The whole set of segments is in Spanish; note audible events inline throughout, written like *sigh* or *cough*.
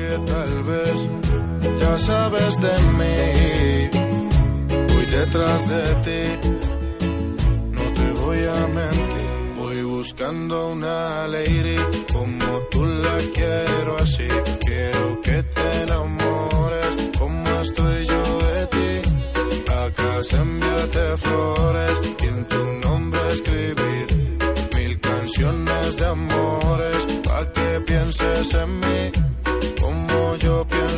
que tal vez ya sabes de mí. Voy detrás de ti, no te voy a mentir. Voy buscando una lady como tú la quiero así. Quiero que te enamores como estoy yo de ti. A casa enviarte flores y en tu nombre escribir mil canciones de amores pa' que pienses en mí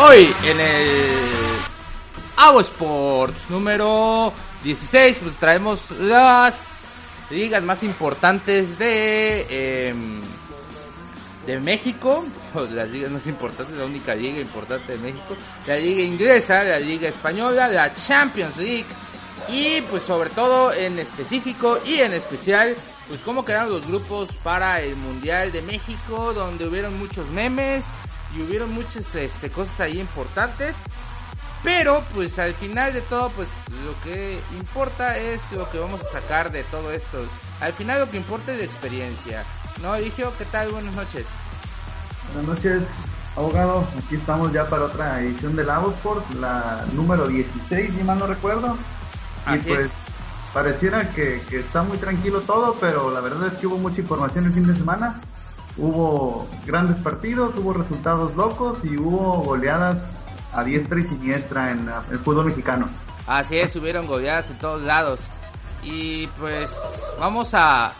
Hoy en el Avo Sports número 16, pues traemos las ligas más importantes de em, de México, *laughs* las ligas más importantes, la única liga importante de México, la liga inglesa, la liga española, la Champions League. Y pues sobre todo en específico y en especial pues cómo quedaron los grupos para el Mundial de México, donde hubieron muchos memes y hubieron muchas este, cosas ahí importantes. Pero pues al final de todo pues lo que importa es lo que vamos a sacar de todo esto. Al final lo que importa es la experiencia. ¿No, Eligio? ¿Qué tal? Buenas noches. Buenas noches, abogado. Aquí estamos ya para otra edición del Sport, la número 16, si mal no recuerdo. Así y pues es. pareciera que, que está muy tranquilo todo, pero la verdad es que hubo mucha información el fin de semana. Hubo grandes partidos, hubo resultados locos y hubo goleadas a diestra y siniestra en el fútbol mexicano. Así es, hubieron goleadas en todos lados. Y pues vamos a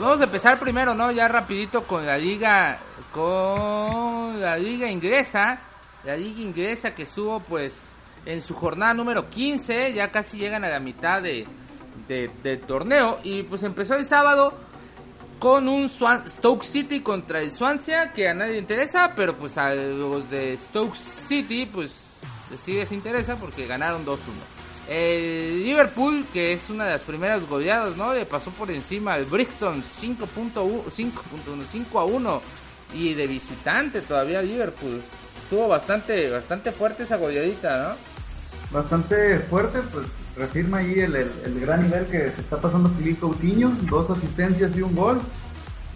vamos a empezar primero, ¿no? Ya rapidito con la liga con la liga inglesa, la liga inglesa que estuvo pues en su jornada número 15, ya casi llegan a la mitad de, de- del torneo y pues empezó el sábado con un Stoke City contra el Swansea que a nadie interesa, pero pues a los de Stoke City pues sí les interesa porque ganaron 2-1. El Liverpool, que es una de las primeras goleadas, ¿no? Le pasó por encima al Brixton 5.1 5.1 5 a 1 y de visitante todavía Liverpool. Estuvo bastante bastante fuerte esa goleadita, ¿no? Bastante fuerte, pues reafirma ahí el, el- gran nivel que se está pasando Filipe Coutinho, dos asistencias y un gol.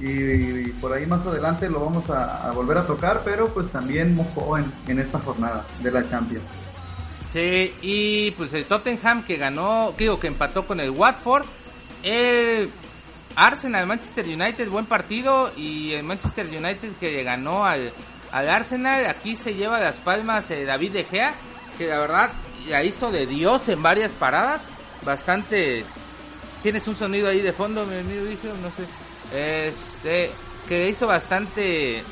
Y, por ahí más adelante lo vamos a, volver a tocar, pero pues también mojó en, en esta jornada de la Champions. Sí, y pues el Tottenham que ganó, digo que empató con el Watford. Arsenal, Manchester United, buen partido. Y el Manchester United que ganó al, al Arsenal. Aquí se lleva las palmas eh, David De Gea, que la verdad la hizo de Dios en varias paradas. Bastante. Tienes un sonido ahí de fondo, mi amigo no sé. Este, que hizo bastante.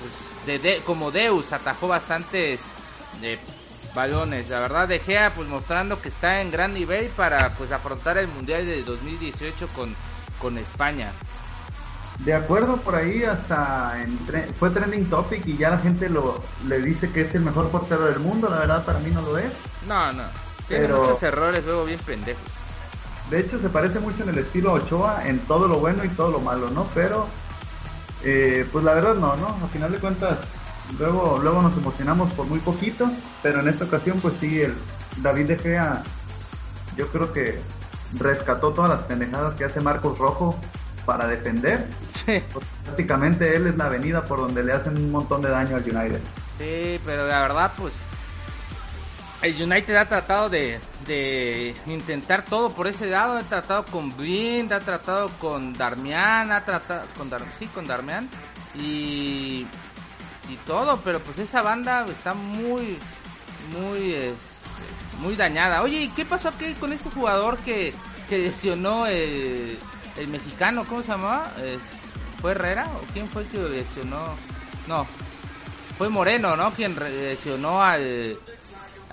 pues, de, de- como Deus, atajó bastantes de balones. La verdad, De Gea pues mostrando que está en gran nivel para pues afrontar el Mundial de 2018 con, con España. De acuerdo, por ahí hasta en tre- fue trending topic y ya la gente lo le dice que es el mejor portero del mundo, la verdad para mí no lo es. No, no. Tiene Pero- muchos errores luego bien pendejos. De hecho, se parece mucho en el estilo Ochoa, en todo lo bueno y todo lo malo, ¿no? Pero, eh, pues la verdad no, ¿no? A final de cuentas, luego, luego nos emocionamos por muy poquito, pero en esta ocasión, pues sí, el David De Gea, yo creo que rescató todas las pendejadas que hace Marcos Rojo para defender. Pues, prácticamente él es la avenida por donde le hacen un montón de daño al United. Sí, pero la verdad, pues. El United ha tratado de, de intentar todo por ese lado. Ha tratado con Blind, ha tratado con Darmian, ha tratado con Dar sí, con Darmian y y todo, pero pues esa banda está muy muy este, muy dañada. Oye, ¿y qué pasó aquí con este jugador que, que lesionó el, el mexicano? ¿Cómo se llamaba? Eh, ¿Fue Herrera o quién fue el que lesionó? No, fue Moreno, ¿no? Quien lesionó al,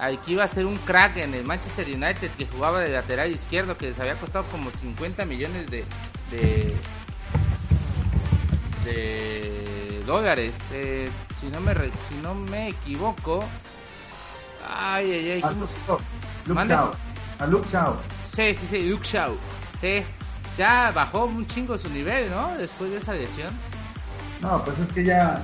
aquí iba a ser un crack en el Manchester United que jugaba de lateral izquierdo, que les había costado como 50 millones de, de, de dólares. Eh, si, no me, si no me equivoco. Ay, ay, ay. ¿cómo Luke Shaw. A Luke Shaw. Sí, sí, sí, Luke Shaw. Sí, ya bajó un chingo su nivel, ¿no? Después de esa lesión. No, pues es que ya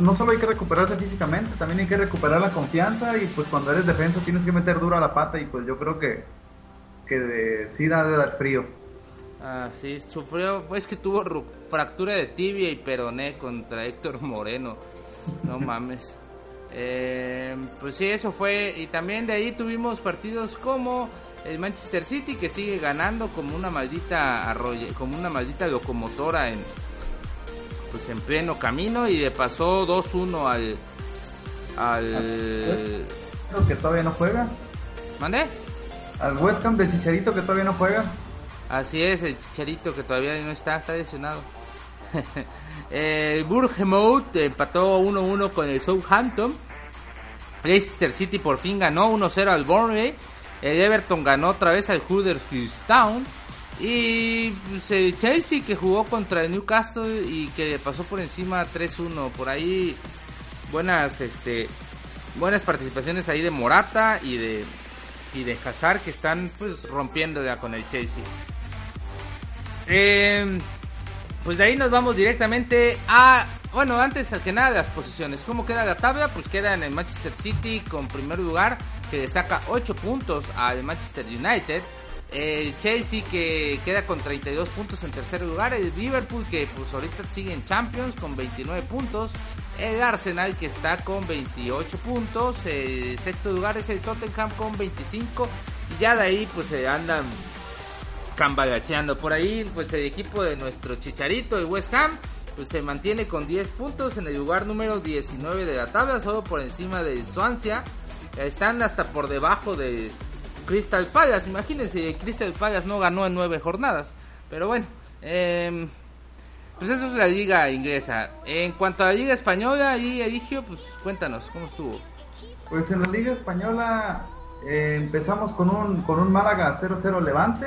no solo hay que recuperarse físicamente, también hay que recuperar la confianza y pues cuando eres defensa tienes que meter duro a la pata y pues yo creo que, que de, sí da de dar frío. Ah, sí, sufrió, pues que tuvo fractura de tibia y peroné contra Héctor Moreno, no mames. Eh, pues sí, eso fue, y también de ahí tuvimos partidos como el Manchester City que sigue ganando como una maldita arroyo, como una maldita locomotora en, pues en pleno camino y le pasó 2-1 al al que todavía no juega. ¿Mande? Al West Ham de Chicharito que todavía no juega. Así es, el Chicharito que todavía no está, está lesionado. *laughs* el Bournemouth empató 1-1 con el Southampton. Leicester City por fin ganó 1-0 al Burnley. El Everton ganó otra vez al Huddersfield Town. Y pues, el Chelsea que jugó contra el Newcastle y que pasó por encima 3-1. Por ahí buenas este buenas participaciones ahí de Morata y de y de Hazard que están pues rompiendo ya con el Chelsea. Em, pues de ahí nos vamos directamente a bueno, antes que nada las posiciones. ¿Cómo queda la tabla? Pues queda en el Manchester City con primer lugar que destaca 8 puntos al Manchester United. El Chelsea que queda con 32 puntos en tercer lugar. El Liverpool que pues ahorita sigue en Champions con 29 puntos. El Arsenal que está con 28 puntos. El sexto lugar es el Tottenham con 25. Y ya de ahí pues se andan cambalacheando. Por ahí pues el equipo de nuestro Chicharito, el West Ham, pues se mantiene con 10 puntos en el lugar número 19 de la tabla. Solo por encima del Swansea. Están hasta por debajo de Crystal Palace. Imagínense, Crystal Palace no ganó en nueve jornadas. Pero bueno, eh, pues eso es la liga inglesa. En cuanto a la liga española y Eligio, pues cuéntanos, ¿cómo estuvo? Pues en la liga española eh, empezamos con un, con un Málaga 0-0 Levante.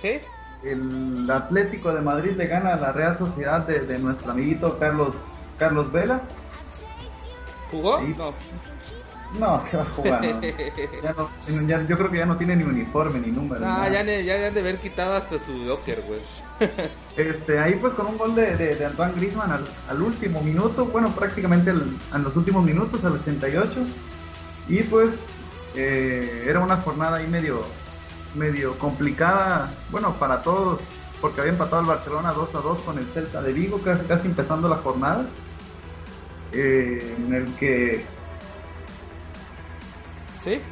¿Sí? El Atlético de Madrid le gana a la Real Sociedad de, nuestro amiguito Carlos Carlos Vela. ¿Jugó? No. No, que va a jugar. Ya yo creo que ya no tiene ni uniforme ni número. Ah, ya, ya, han de haber quitado hasta su locker, güey. este, ahí pues con un gol de, de, Antoine Griezmann al, último minuto, bueno, prácticamente en los últimos minutos, al 88. Y pues eh, era una jornada ahí medio, medio complicada, bueno, para todos, porque había empatado el Barcelona 2 a 2 con el Celta de Vigo, casi, casi empezando la jornada. Eh, en el que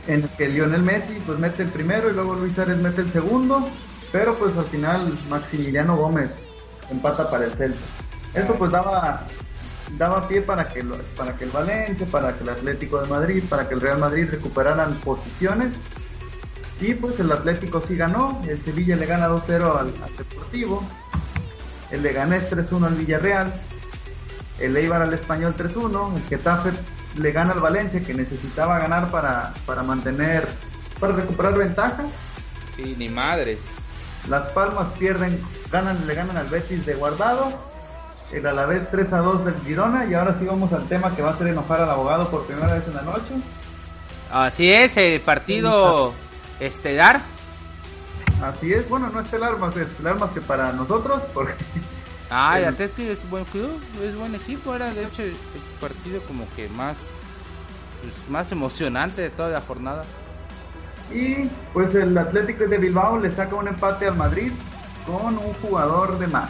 en el que Lionel Messi pues mete el primero y luego Luis Suárez mete el segundo, pero pues al final Maximiliano Gómez empata para el Celta. Eso pues daba daba pie para que para que el Valencia, para que el Atlético de Madrid, para que el Real Madrid recuperaran posiciones. Y pues el Atlético sí ganó, el Sevilla le gana 2-0 al, Deportivo, el Leganés 3-1 al Villarreal, el Eibar al Español 3-1, el Getafe le gana al Valencia que necesitaba ganar para, para mantener, para recuperar ventaja. Y ni madres. Las Palmas pierden, ganan, le ganan al Betis de guardado. El Alavés 3 a 2 del Girona. Y ahora sí vamos al tema que va a hacer enojar al abogado por primera vez en la noche. Así es, el partido estelar. Así es, bueno, no estelar más estelar más que para nosotros, porque *laughs* Ah, el Atlético es buen club, es buen equipo, era de hecho el partido como que más pues, más emocionante de toda la jornada. Y pues el Atlético de Bilbao le saca un empate al Madrid con un jugador de más.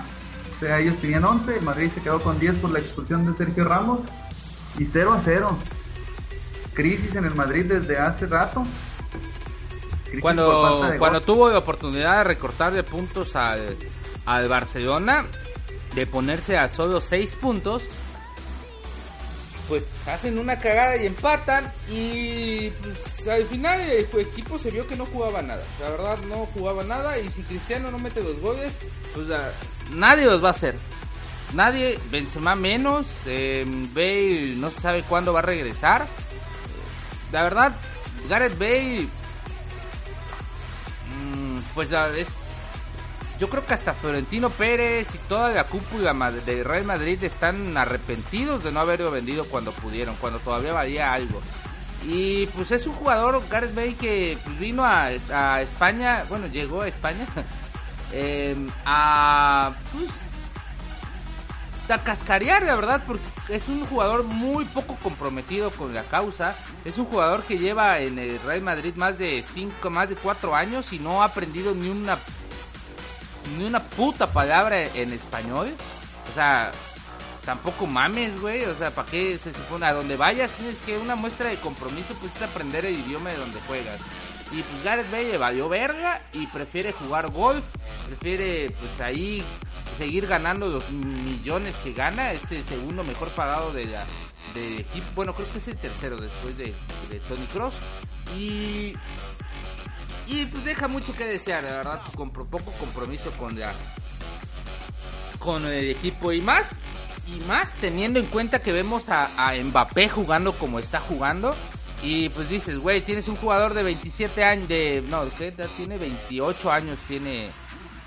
O sea, ellos tenían 11, el Madrid se quedó con 10 por la expulsión de Sergio Ramos y 0 a 0. Crisis en el Madrid desde hace rato. Cuando cuando tuvo la oportunidad de recortar de puntos al, al Barcelona, de ponerse a solo 6 puntos, pues hacen una cagada y empatan y pues, al final el equipo se vio que no jugaba nada. La verdad no jugaba nada y si Cristiano no mete los goles, pues nadie los va a hacer. Nadie, Benzema menos, eh, Bale no se sabe cuándo va a regresar. La verdad, Gareth Bale, pues es, yo creo que hasta Florentino Pérez y toda la cúpula de Real Madrid están arrepentidos de no haberlo vendido cuando pudieron, cuando todavía valía algo. Y pues es un jugador, Gareth Bale, que vino a, a España, bueno, llegó a España *laughs* eh, a pues a cascarear, la verdad, porque es un jugador muy poco comprometido con la causa. Es un jugador que lleva en el Real Madrid más de 5, más de 4 años y no ha aprendido ni una ni una puta palabra en español. O sea, tampoco mames, güey. O sea, ¿para qué se supone? A donde vayas tienes que una muestra de compromiso, pues es aprender el idioma de donde juegas. Y pues Gareth Bale valió verga y prefiere jugar golf, prefiere pues ahí seguir ganando los millones que gana, es el segundo mejor pagado de la de equipo, bueno creo que es el tercero después de, de Tony Cross y y pues deja mucho que desear, la verdad, con poco compromiso con la con el equipo. Y más y más teniendo en cuenta que vemos a, a Mbappé jugando como está jugando y pues dices, güey, tienes un jugador de 27 años, de, no, ¿qué? tiene 28 años, tiene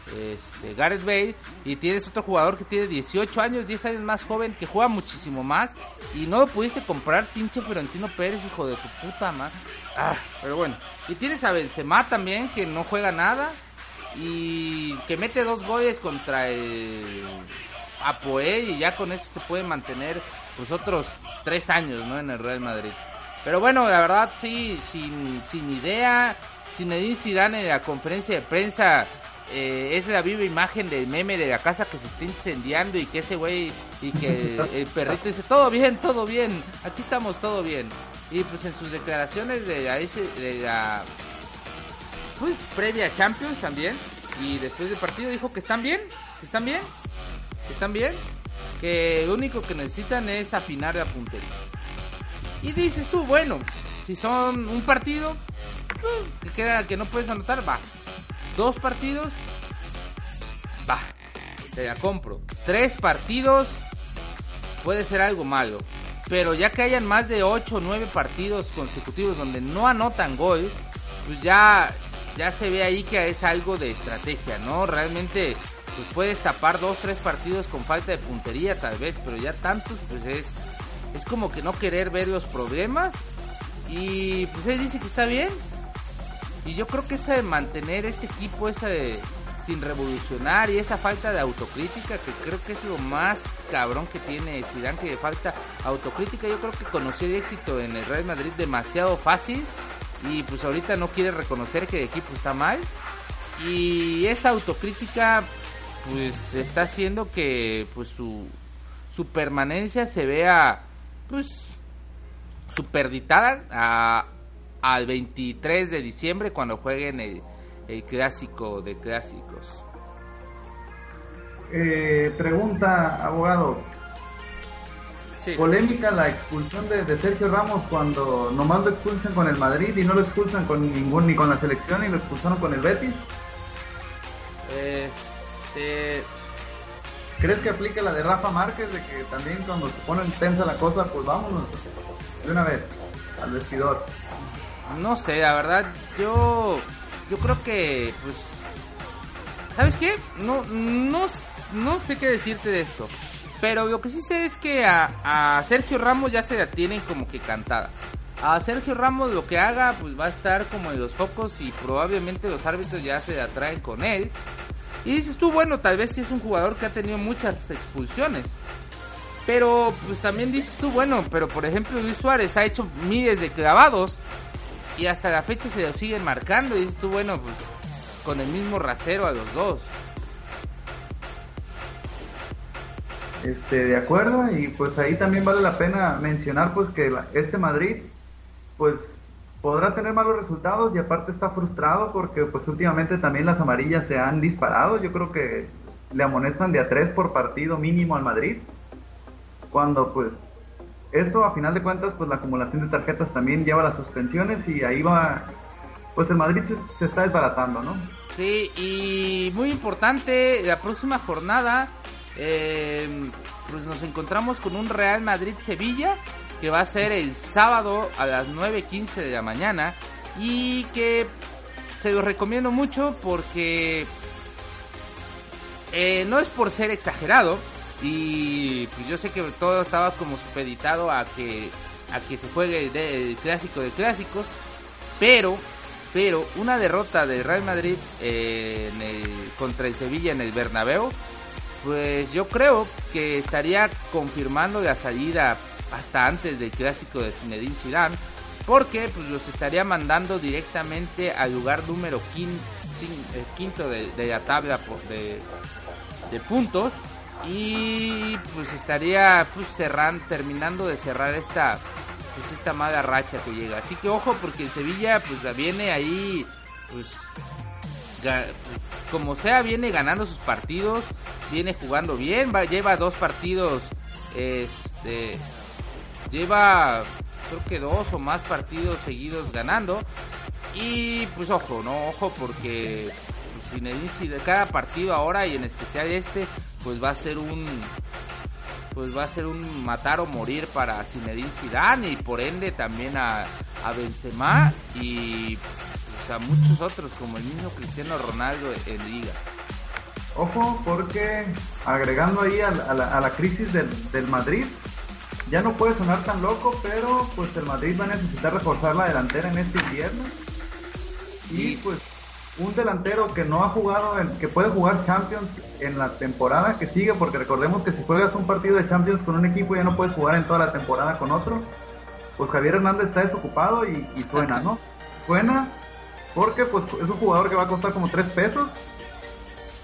este, Gareth Bale, y tienes otro jugador que tiene 18 años, 10 años más joven, que juega muchísimo más, y no lo pudiste comprar, pinche Florentino Pérez, hijo de tu puta madre. Ah, pero bueno. Y tienes a Benzema también, que no juega nada, y que mete dos goles contra el Apoel, y ya con eso se puede mantener, pues otros 3 años, ¿no? En el Real Madrid. Pero bueno, la verdad sí, sin, sin idea, Zinedine Zidane en la conferencia de prensa eh, es la viva imagen del meme de la casa que se está incendiando y que ese güey y que *laughs* el perrito dice todo bien, todo bien, aquí estamos todo bien. Y pues en sus declaraciones de la, de la pues previa Champions también y después del partido dijo que están bien, que están bien, que están bien, que lo único que necesitan es afinar la puntería. Y dices tú, bueno, si son un partido, que queda que no puedes anotar, va. Dos partidos, va. Te la compro. Tres partidos, puede ser algo malo. Pero ya que hayan más de 8 o 9 partidos consecutivos donde no anotan gol, pues ya, ya se ve ahí que es algo de estrategia, ¿no? Realmente pues puedes tapar dos, tres partidos con falta de puntería tal vez, pero ya tantos pues es es como que no querer ver los problemas. Y pues él dice que está bien. Y yo creo que esa de mantener este equipo, esa de sin revolucionar y esa falta de autocrítica que creo que es lo más cabrón que tiene Zidane que falta autocrítica. Yo creo que conoció el éxito en el Real Madrid demasiado fácil. Y pues ahorita no quiere reconocer que el equipo está mal. Y esa autocrítica pues está haciendo que pues su su permanencia se vea pues superditada a, al 23 de diciembre cuando jueguen el, el clásico de clásicos. Eh, pregunta, abogado. Polémica la expulsión de, de, Sergio Ramos cuando nomás lo expulsan con el Madrid y no lo expulsan con ningún ni con la selección y lo expulsaron con el Betis. Este, ¿Crees que aplique la de Rafa Márquez de que también cuando se pone tensa la cosa, pues vámonos de una vez al vestidor? No sé, la verdad, yo yo creo que pues ¿Sabes qué? No no no sé qué decirte de esto. Pero lo que sí sé es que a, a Sergio Ramos ya se la tienen como que cantada. A Sergio Ramos lo que haga pues va a estar como en los focos y probablemente los árbitros ya se atraen con él. Y dices tú, bueno, tal vez sí es un jugador que ha tenido muchas expulsiones. Pero pues también dices tú, bueno, pero por ejemplo Luis Suárez ha hecho miles de clavados y hasta la fecha se lo siguen marcando. Y dices tú, bueno, pues con el mismo rasero a los dos. Este, de acuerdo, y pues ahí también vale la pena mencionar pues que este Madrid pues podrá tener malos resultados y aparte está frustrado porque pues últimamente también las amarillas se han disparado. Yo creo que le amonestan de a tres por partido mínimo al Madrid. Cuando pues esto a final de cuentas pues la acumulación de tarjetas también lleva las suspensiones y ahí va pues el Madrid se, está desbaratando, ¿no? Sí, y muy importante, la próxima jornada eh, pues nos encontramos con un Real Madrid-Sevilla que va a ser el sábado a las 9.15 de la mañana y que se los recomiendo mucho porque eh, no es por ser exagerado y pues yo sé que todo estaba como supeditado a que a que se juegue el, clásico de clásicos, pero pero una derrota del Real Madrid eh, contra el Sevilla en el Bernabéu, pues yo creo que estaría confirmando la salida hasta antes del clásico de Zinedine Zidane, porque pues los estaría mandando directamente al lugar número eh, quinto, de, la tabla de, de puntos y pues estaría pues cerrando, terminando de cerrar esta pues esta mala racha que llega. Así que ojo porque el Sevilla pues viene ahí pues como sea viene ganando sus partidos, viene jugando bien, va, lleva dos partidos este lleva creo que dos o más partidos seguidos ganando y pues ojo, no ojo porque de cada partido ahora y en especial este pues va a ser un pues va a ser un matar o morir para Zinedine Zidane y por ende también a, a Benzema y pues, a muchos otros como el mismo Cristiano Ronaldo en liga. Ojo, porque agregando ahí a, la, a la, crisis del, del, Madrid, ya no puede sonar tan loco, pero pues el Madrid va a necesitar reforzar la delantera en este invierno. Y pues un delantero que no ha jugado, que puede jugar Champions en la temporada que sigue, porque recordemos que si juegas un partido de Champions con un equipo ya no puedes jugar en toda la temporada con otro, pues Javier Hernández está desocupado y, suena, ¿no? Suena porque pues es un jugador que va a costar como 3 pesos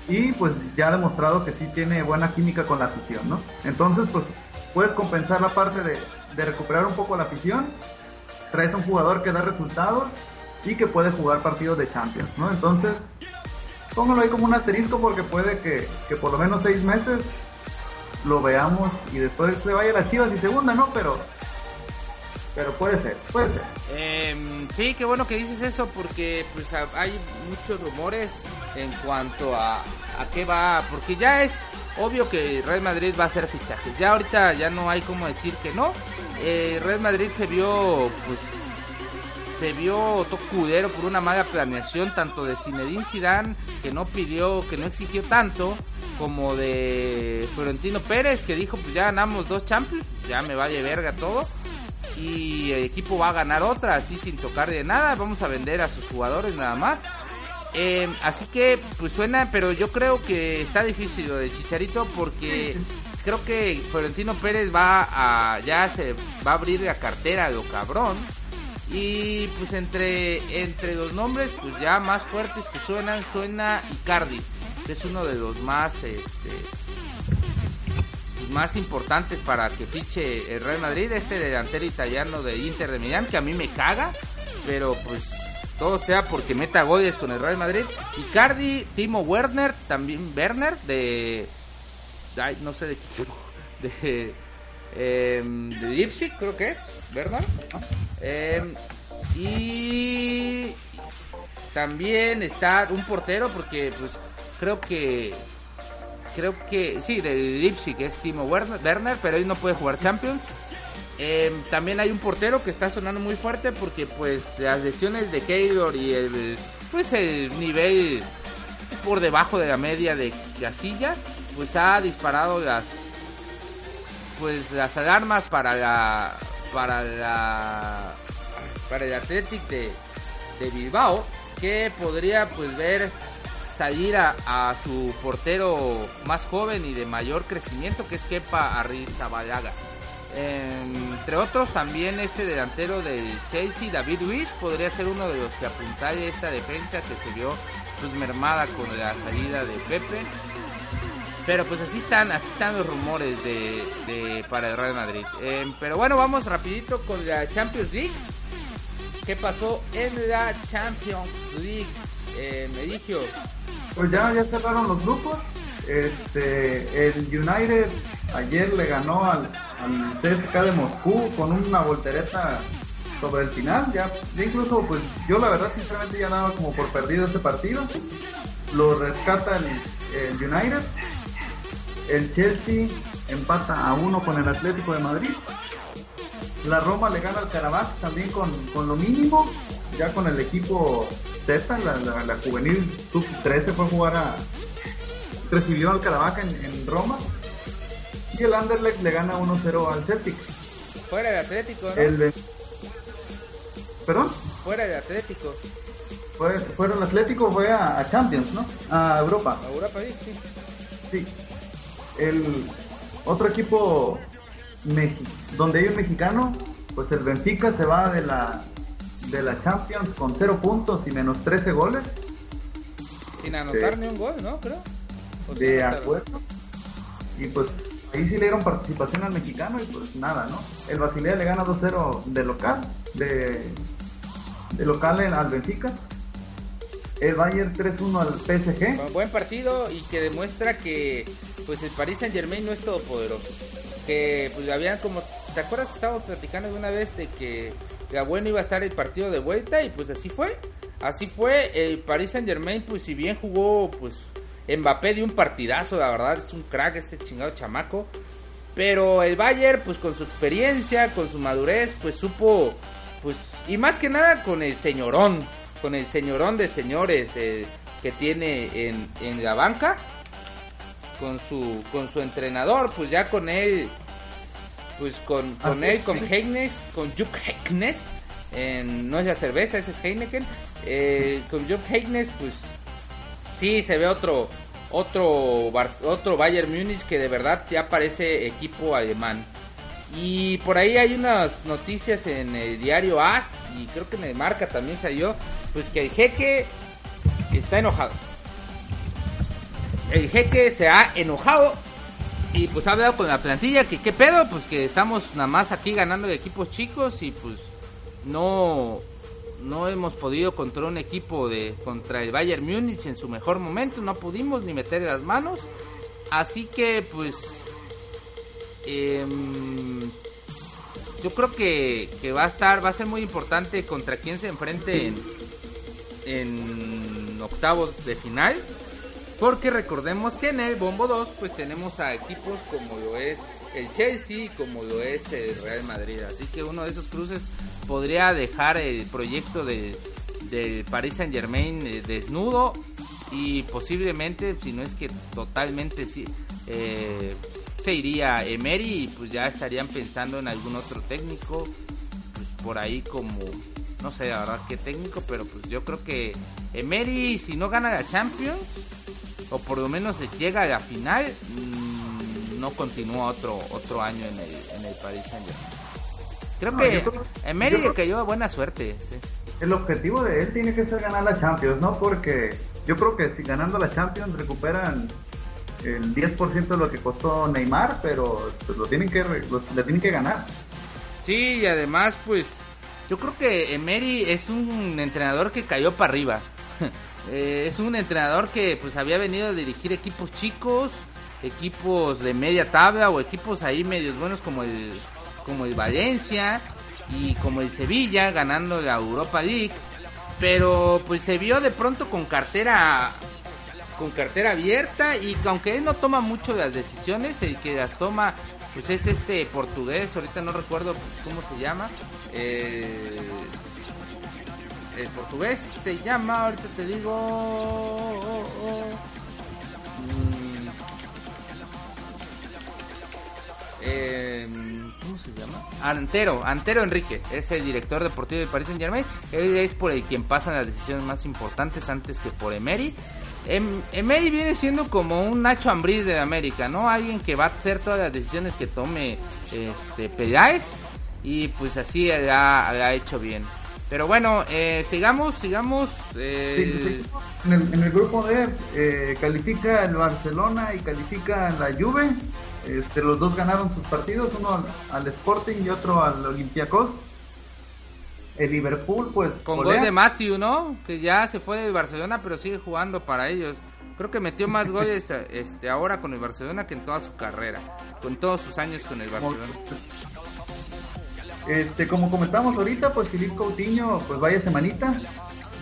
y pues ya ha demostrado que sí tiene buena química con la afición, ¿no? Entonces pues puedes compensar la parte de, de recuperar un poco la afición, traes a un jugador que da resultados y que puede jugar partidos de Champions, ¿no? Entonces, póngalo ahí como un asterisco porque puede que, que por lo menos seis meses lo veamos y después se vaya las Chivas y segunda, ¿no? Pero pero puede ser, puede ser. Em, sí, qué bueno que dices eso porque pues hay muchos rumores en cuanto a, a qué va, porque ya es obvio que Real Madrid va a hacer fichajes. Ya ahorita ya no hay como decir que no. Eh, Real Madrid se vio pues se vio tocudero por una mala planeación tanto de Zinedine Zidane que no pidió, que no exigió tanto, como de Florentino Pérez que dijo pues ya ganamos dos Champions, ya me vaya verga todo y el equipo va a ganar otra así sin tocar de nada, vamos a vender a sus jugadores nada más. Eh, así que pues suena, pero yo creo que está difícil lo de Chicharito porque creo que Florentino Pérez va a ya se va a abrir la cartera lo cabrón. Y pues entre, entre los nombres pues ya más fuertes que suenan, suena Icardi, que es uno de los más este más importantes para que fiche el Real Madrid, este delantero italiano de Inter de Milán, que a mí me caga, pero pues todo sea porque meta goles con el Real Madrid. Icardi, Timo Werner, también Werner de, no sé de qué *laughs* de Em, de Leipzig, creo que es, ¿verdad? Em, y también está un portero, porque pues creo que creo que sí, de Leipzig es Timo Werner, pero él no puede jugar Champions. Em, también hay un portero que está sonando muy fuerte porque pues las lesiones de Keylor y el pues el nivel por debajo de la media de Casilla pues ha disparado las pues las alarmas para la para la para el Athletic de, Bilbao que podría pues ver salir a, su portero más joven y de mayor crecimiento que es Kepa Arrizabalaga. Entre otros también este delantero del Chelsea David Luiz podría ser uno de los que apuntaría esta defensa que se vio pues mermada con la salida de Pepe pero pues así están, así están los rumores de, para el Real Madrid. Em, pero bueno, vamos rapidito con la Champions League. ¿Qué pasó en la Champions League? Me dijo. Pues ya, ya cerraron los grupos. Este, el United ayer le ganó al, al CSK de Moscú con una voltereta sobre el final. Ya, incluso, pues yo la verdad, sinceramente, ya daba como por perdido este partido. Lo rescata el United el Chelsea empata a uno con el Atlético de Madrid. La Roma le gana al Carabaj también con, con lo mínimo, ya con el equipo Z, la, la, juvenil sub-13 fue a jugar a... recibió al Carabaj en, Roma y el Anderlecht le gana 1-0 al Celtic. Fuera de Atlético, ¿no? ¿Perdón? Fuera de Atlético. Fue, fuera el Atlético, fue a, Champions, ¿no? A Europa. A Europa, sí. Sí. El otro equipo donde hay un mexicano, pues el Benfica se va de la de la Champions con 0 puntos y menos 13 goles. Sin anotar ni un gol, ¿no? Creo. De acuerdo. Y pues ahí sí le dieron participación al mexicano y pues nada, ¿no? El Basilea le gana 2-0 de local, de, de local al Benfica. El Bayern 3-1 al PSG. buen partido y que demuestra que pues el Paris Saint Germain no es todopoderoso. Que pues habían como, ¿te acuerdas que estábamos platicando de una vez de que la bueno iba a estar el partido de vuelta y pues así fue? Así fue, el Paris Saint Germain pues si bien jugó pues Mbappé de un partidazo, la verdad es un crack este chingado chamaco. Pero el Bayern pues con su experiencia, con su madurez pues supo pues y más que nada con el señorón, con el señorón de señores eh, que tiene en, en la banca con su con su entrenador, pues ya con él pues con, con él, con Heines, con Jupp Heines, no es la cerveza, ese es Heineken, eh, con Jupp Heines, pues sí se ve otro otro otro Bayern Múnich que de verdad ya parece equipo alemán. Y por ahí hay unas noticias en el diario AS y creo que en el Marca también salió, pues que el jeque está enojado el jeque se ha enojado y pues ha hablado con la plantilla que qué pedo, pues que estamos nada más aquí ganando de equipos chicos y pues no no hemos podido contra un equipo de contra el Bayern Múnich en su mejor momento, no pudimos ni meter las manos. Así que pues em, yo creo que, que, va a estar va a ser muy importante contra quien se enfrente en, en octavos de final porque recordemos que en el Bombo 2 pues tenemos a equipos como lo es el Chelsea, como lo es el Real Madrid. Así que uno de esos cruces podría dejar el proyecto de, de Paris Saint Germain eh, desnudo y posiblemente, si no es que totalmente sí, eh, se iría Emery y pues ya estarían pensando en algún otro técnico, pues por ahí como, no sé la verdad qué técnico, pero pues yo creo que Emery si no gana la Champions o por lo menos llega a la final, mm, no continúa otro otro año en el, en el Paris Saint Creo que en Mérida que yo buena suerte. El objetivo de él tiene que ser ganar la Champions, ¿no? Porque yo creo que si ganando la Champions recuperan el 10% de lo que costó Neymar, pero pues, lo tienen que le tienen que ganar. Sí, y además pues yo creo que Emery es un entrenador que cayó para arriba. *laughs* Eh, es un entrenador que pues había venido a dirigir equipos chicos, equipos de media tabla o equipos ahí medios buenos como el como el Valencia y como el Sevilla ganando la Europa League, pero pues se vio de pronto con cartera con cartera abierta y aunque él no toma mucho las decisiones, el que las toma pues es este portugués, ahorita no recuerdo cómo se llama, eh, el portugués se llama, ahorita te digo. Oh, oh, mm. Em, ¿Cómo se llama? Antero, Antero Enrique, es el director deportivo de Paris Saint Germain. Él es por el quien pasan las decisiones más importantes antes que por Emery. Em, Emery viene siendo como un Nacho Ambriz de América, ¿no? Alguien que va a hacer todas las decisiones que tome este, Peláez y pues así la ha hecho bien. Pero bueno, eh, sigamos, sigamos. Eh... En, el, grupo D eh, califica el Barcelona y califica la Juve. Este, los dos ganaron sus partidos, uno al, Sporting y otro al Olympiacos. El Liverpool, pues. Con gol de Matthew, ¿no? Que ya se fue de Barcelona, pero sigue jugando para ellos. Creo que metió más *laughs* goles este, ahora con el Barcelona que en toda su carrera, con todos sus años con el Barcelona. Este, como comentamos ahorita, pues Filipe Coutinho, pues vaya semanita,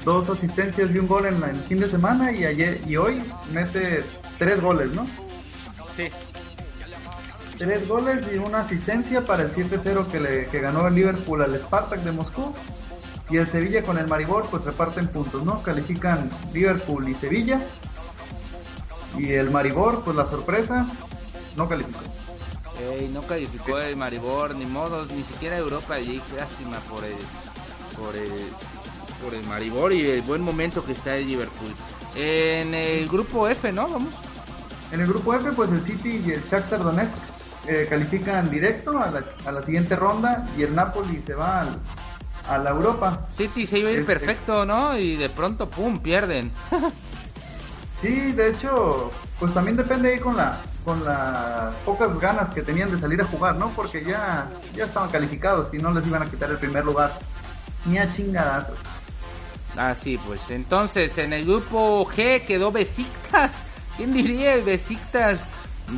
dos asistencias y un gol en, el fin de semana y ayer y hoy mete tres goles, ¿no? Sí. Tres goles y una asistencia para el 7-0 que, le, que ganó el Liverpool al Spartak de Moscú. Y el Sevilla con el Maribor pues reparten puntos, ¿no? Califican Liverpool y Sevilla. Y el Maribor, pues la sorpresa, no calificó. Ey, no calificó el Maribor, ni modos, ni siquiera Europa League, lástima por el, por el, por el Maribor y el buen momento que está el Liverpool. En el grupo F, ¿no? Vamos. En el grupo F, pues el City y el Shakhtar Donetsk eh, califican directo a la, a la siguiente ronda y el Napoli se va al, a la Europa. City se iba a ir Este- perfecto, ¿no? Y de pronto, pum, pierden. *laughs* Sí, de hecho, pues también depende ahí con la con las pocas ganas que tenían de salir a jugar, ¿no? Porque ya ya estaban calificados y no les iban a quitar el primer lugar. Ni a chingadas. Ah, sí, pues entonces en el grupo G quedó Besiktas. ¿Quién diría el Besiktas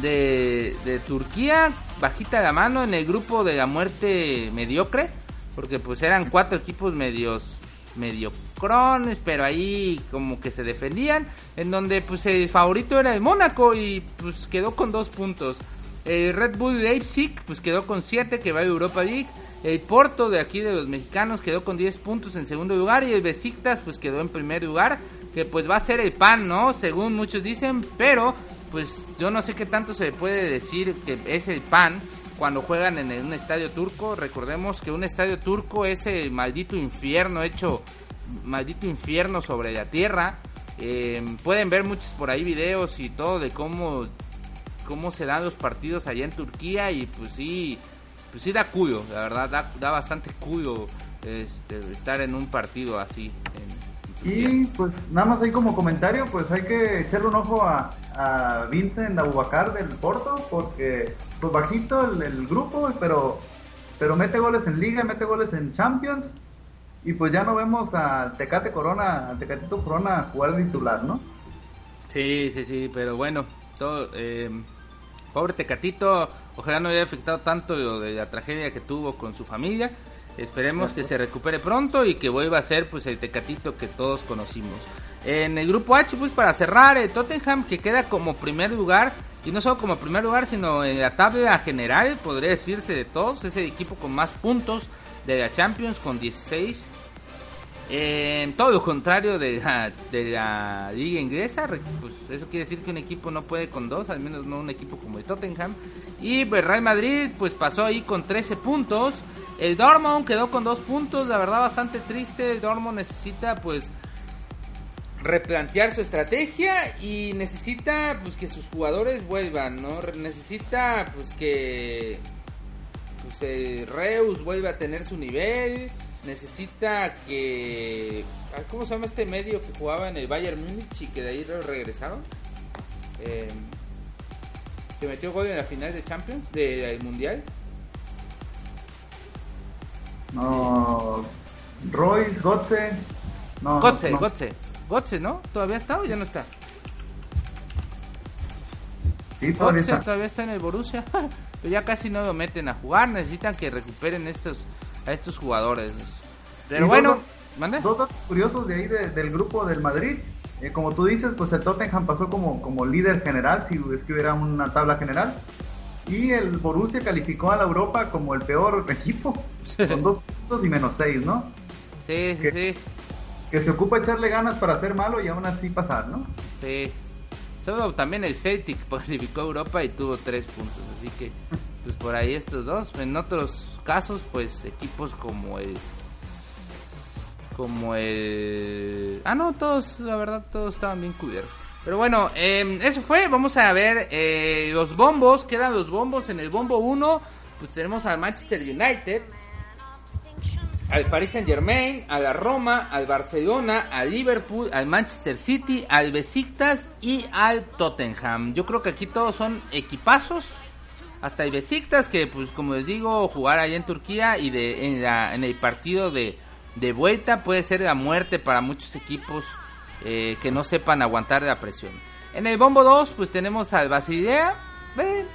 de, de Turquía? Bajita la mano en el grupo de la muerte mediocre. Porque pues eran cuatro equipos medios mediocrones, pero ahí como que se defendían. En donde pues el favorito era el Mónaco y pues quedó con dos puntos. El Red Bull Leipzig pues quedó con siete que va a Europa League. El Porto de aquí de los mexicanos quedó con 10 puntos en segundo lugar y el Besiktas pues quedó en primer lugar, que pues va a ser el pan, ¿no? Según muchos dicen, pero pues yo no sé qué tanto se puede decir que es el pan cuando juegan en un estadio turco. Recordemos que un estadio turco es el maldito infierno hecho maldito infierno sobre la tierra. Eh, pueden ver muchos por ahí videos y todo de cómo cómo se dan los partidos allá en Turquía y pues sí pues sí da cuyo, la verdad, da, da bastante cuyo este, estar en un partido así. Y pues nada más ahí como comentario, pues hay que echarle un ojo a, a Vincent Abubakar del Porto, porque pues bajito el, el grupo, pero pero mete goles en Liga, mete goles en Champions, y pues ya no vemos a Tecate Corona, a Tecatito Corona jugar titular, ¿no? Sí, sí, sí, pero bueno, todo, eh, pobre Tecatito, ojalá no haya afectado tanto lo de la tragedia que tuvo con su familia. Esperemos que se recupere pronto y que vuelva a ser pues el Tecatito que todos conocimos. En el grupo H, pues para cerrar, el Tottenham que queda como primer lugar, y no solo como primer lugar, sino en la tabla general, podría decirse de todos, es el equipo con más puntos de la Champions con 16. Eh, todo lo contrario de la, liga inglesa, pues eso quiere decir que un equipo no puede con dos, al menos no un equipo como el Tottenham. Y pues Real Madrid pues pasó ahí con 13 puntos. El Dortmund quedó con dos puntos, la verdad bastante triste. El Dortmund necesita pues replantear su estrategia y necesita pues que sus jugadores vuelvan, ¿no? Necesita pues que pues, eh, Reus vuelve a tener su nivel. Necesita que. ah, ¿Cómo se llama este medio que jugaba en el Bayern Múnich y que de ahí regresaron? Eh, que metió gol en la final de Champions, del Mundial. No, Royce, Gotze, no, Gotze, no. Gotze. Gotze, ¿no? ¿Todavía está o ya no está? Sí, todavía Gotze está. todavía está en el Borussia. *laughs* Pero ya casi no lo meten a jugar. Necesitan que recuperen estos a estos jugadores. Pero Y bueno, dos- ¿mande? Dos datos curiosos de ahí de- del grupo del Madrid. Eh, como tú dices, pues el Tottenham pasó como, como líder general, si es que hubiera una tabla general. Y el Borussia calificó a la Europa como el peor *laughs* equipo, con dos puntos y menos seis, ¿no? Sí, sí, sí. Que se ocupa echarle ganas para ser malo y aún así pasar, ¿no? Sí. Solo también el Celtic *laughs* clasificó a Europa y tuvo tres puntos. Así que, pues por ahí estos dos. En otros casos, pues equipos como el. Como el. Ah, no, todos, la verdad, todos estaban bien cubiertos. Pero bueno, eh, eso fue. Vamos a ver eh, los bombos. Quedan los bombos en el bombo 1. Pues tenemos al Manchester United al Paris Saint Germain, a la Roma, al Barcelona, al Liverpool, al Manchester City, al Besiktas y al Tottenham. Yo creo que aquí todos son equipazos. Hasta el Besiktas que pues como les digo jugar allá en Turquía y de en, la, en el partido de, vuelta puede ser la muerte para muchos equipos eh, que no sepan aguantar la presión. En el bombo 2 pues tenemos al Basilea, eh,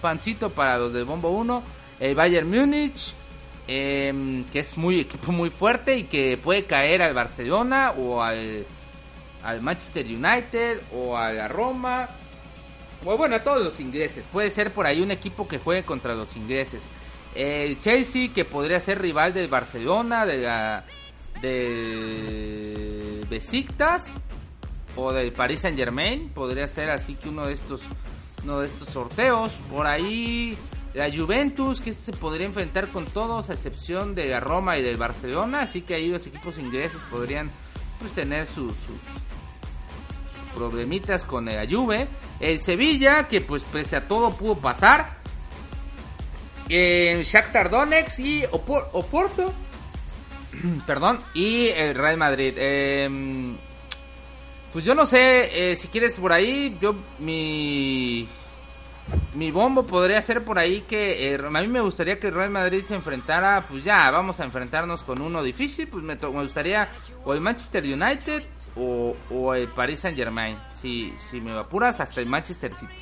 pancito para los del bombo 1, el Bayern Múnich, eh, que es muy equipo muy fuerte y que puede caer al Barcelona o al, Manchester United o a la Roma bueno, a todos los ingleses. Puede ser por ahí un equipo que juegue contra los ingleses. El Chelsea, que podría ser rival del Barcelona, de la de Besiktas o del Paris Saint Germain. Podría ser así que uno de estos, uno de estos sorteos. Por ahí la Juventus, que se podría enfrentar con todos, a excepción de la Roma y del Barcelona. Así que ahí los equipos ingleses podrían pues, tener sus, problemitas con la Juve. El Sevilla, que pues pese a todo pudo pasar. En Shakhtar Donetsk y Oporto. *clears throat* Perdón. Y el Real Madrid. Em, pues yo no sé, eh, si quieres por ahí, yo mi mi bombo podría ser por ahí que eh, a mí me gustaría que el Real Madrid se enfrentara, pues ya, vamos a enfrentarnos con uno difícil, pues me, gustaría o el Manchester United o, el Paris Saint Germain, si, si me apuras hasta el Manchester City.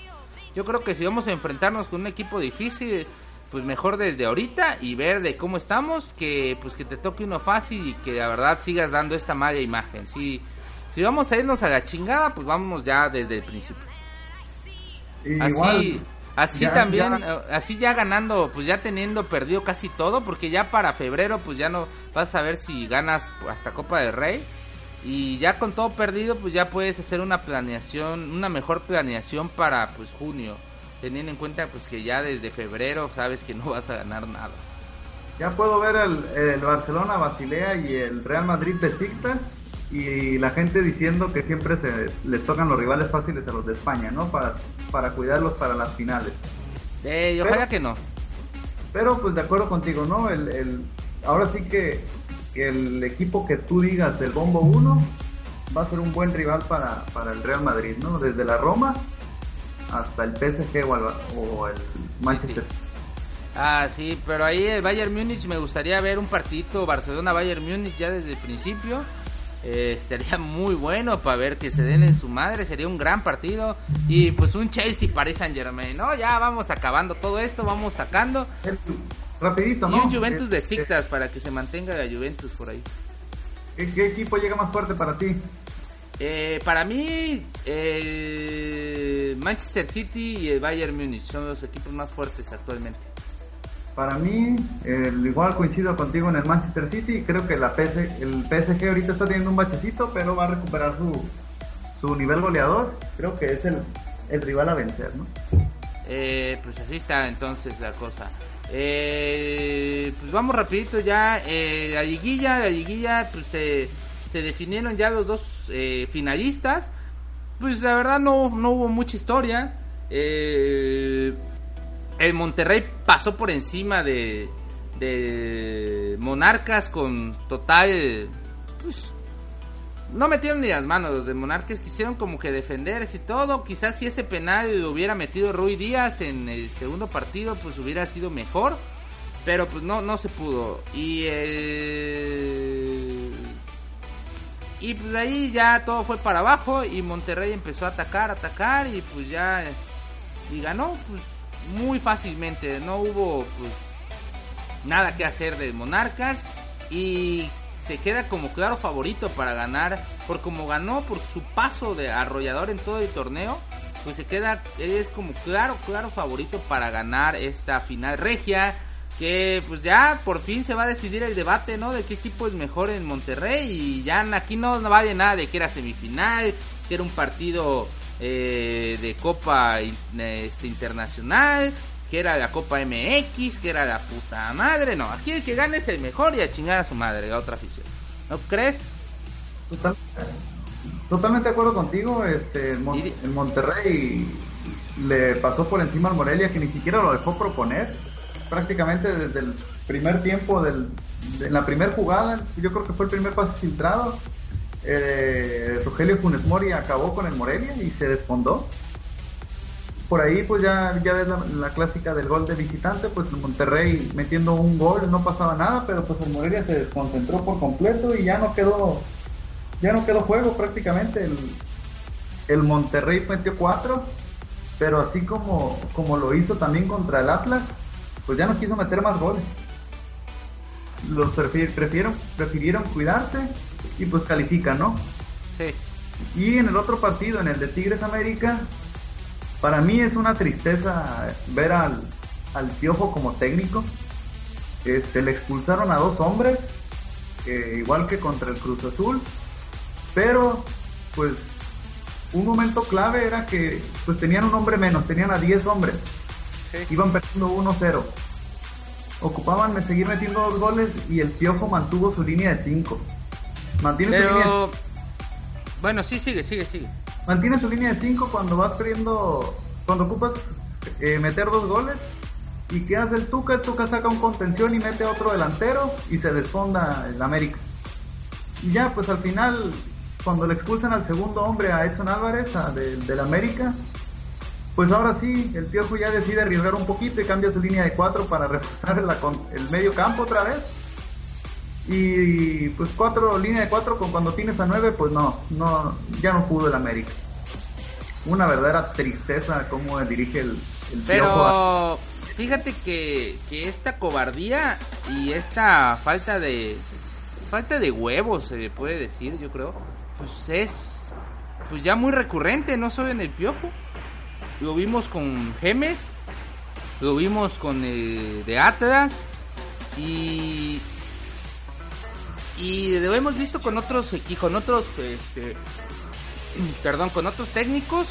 Yo creo que si vamos a enfrentarnos con un equipo difícil, pues mejor desde ahorita y ver de cómo estamos, que pues que te toque uno fácil y que la verdad sigas dando esta mala imagen, sí. Si vamos a irnos a la chingada, pues vamos ya desde el principio. Así, así también, eh, así ya ganando, pues ya teniendo perdido casi todo, porque ya para febrero, pues ya no vas a ver si ganas hasta Copa del Rey. Y ya con todo perdido, pues ya puedes hacer una planeación, una mejor planeación para pues junio, teniendo en cuenta pues que ya desde febrero sabes que no vas a ganar nada. Ya puedo ver el, el Barcelona Basilea y el Real Madrid Besiktas y la gente diciendo que siempre se les tocan los rivales fáciles a los de España, ¿no? Para, para cuidarlos para las finales. Eh, ojalá que no. Pero pues de acuerdo contigo, ¿no? El, el, ahora sí que, el equipo que tú digas del Bombo 1 va a ser un buen rival para, para el Real Madrid, ¿no? Desde la Roma hasta el PSG o, el, Manchester. Ah, sí, pero ahí el Bayern Múnich me gustaría ver un partidito Barcelona-Bayern Múnich ya desde el principio eh, estaría muy bueno para ver que se den en su madre, sería un gran partido. Y pues un Chelsea Paris Saint Germain, ¿no? Ya vamos acabando todo esto, vamos sacando. Rapidito, ¿no? Y un Juventus de Cictas para que se mantenga la Juventus por ahí. ¿Qué, equipo llega más fuerte para ti? Eh, para mí, Manchester City y el Bayern Múnich son los equipos más fuertes actualmente. Para mí, igual coincido contigo en el Manchester City. Creo que el PSG ahorita está teniendo un bachecito, pero va a recuperar su, su nivel goleador. Creo que es el, el rival a vencer, ¿no? Eh, pues así está entonces la cosa. Eh, pues vamos rapidito ya. Eh, la liguilla, la liguilla, pues se, se definieron ya los dos eh, finalistas. Pues la verdad no, no hubo mucha historia. Eh, el Monterrey pasó por encima de, Monarcas con total... Pues, no metieron ni las manos los de Monarcas, quisieron como que defenderse y todo. Quizás si ese penal hubiera metido Rui Díaz en el segundo partido, pues hubiera sido mejor. Pero pues no, no se pudo. Y Y pues ahí ya todo fue para abajo y Monterrey empezó a atacar, atacar y pues ya... Y ganó, pues muy fácilmente. No hubo pues, nada que hacer de Monarcas y se queda como claro favorito para ganar. Por como ganó, por su paso de arrollador en todo el torneo, pues se queda, es como claro, claro favorito para ganar esta final regia. Que pues ya por fin se va a decidir el debate, ¿no? De qué equipo es mejor en Monterrey. Y ya aquí no, no vale nada de que era semifinal, que era un partido eh, de Copa este, Internacional, que era la Copa MX, que era la puta madre. No, aquí el que gane es el mejor y a chingar a su madre, la otra afición. ¿No crees? totalmente de acuerdo contigo. Este, el, Monterrey le pasó por encima al Morelia, que ni siquiera lo dejó proponer. Prácticamente desde el primer tiempo, del, en la primera jugada, yo creo que fue el primer pase filtrado eh, Rogelio Funes Mori acabó con el Morelia y se desfondó. Por ahí pues ya, ya ves la, clásica del gol de visitante, pues el Monterrey metiendo un gol no pasaba nada, pero pues el Morelia se desconcentró por completo y ya no quedó, ya no quedó juego prácticamente. El, el Monterrey metió cuatro, pero así como, como lo hizo también contra el Atlas, pues ya no quiso meter más goles. Los prefirieron, prefirieron cuidarse y pues califica, ¿no? Sí. Y en el otro partido, en el de Tigres América, para mí es una tristeza ver al, al Piojo como técnico. Este, le expulsaron a dos hombres, igual que contra el Cruz Azul, pero pues un momento clave era que pues tenían un hombre menos, tenían a 10 hombres, iban perdiendo 1-0, ocupaban de seguir metiendo dos goles y el Piojo mantuvo su línea de 5. Mantiene su línea Bueno, sí, sigue, sigue, sigue. Mantiene su línea de 5 cuando vas perdiendo, cuando ocupas eh, meter dos goles ¿Y qué hace el Tuca? El Tuca saca un contención y mete otro delantero y se desfonda el América. Y ya, pues al final, cuando le expulsan al segundo hombre, a Edson Álvarez, a del, América, pues ahora sí, el Piojo ya decide arriesgar un poquito y cambia su línea de cuatro para *laughs* reforzar el medio campo otra vez. Y pues cuatro, línea de cuatro con cuando tienes a nueve, pues no, no, ya no pudo el América. Una verdadera tristeza cómo dirige el, el Pero fíjate que, que esta cobardía y esta falta de falta de huevos se puede decir yo creo pues es pues ya muy recurrente no solo en el piojo lo vimos con Gemes lo vimos con el de Atlas y y lo hemos visto con otros con otros este, perdón con otros técnicos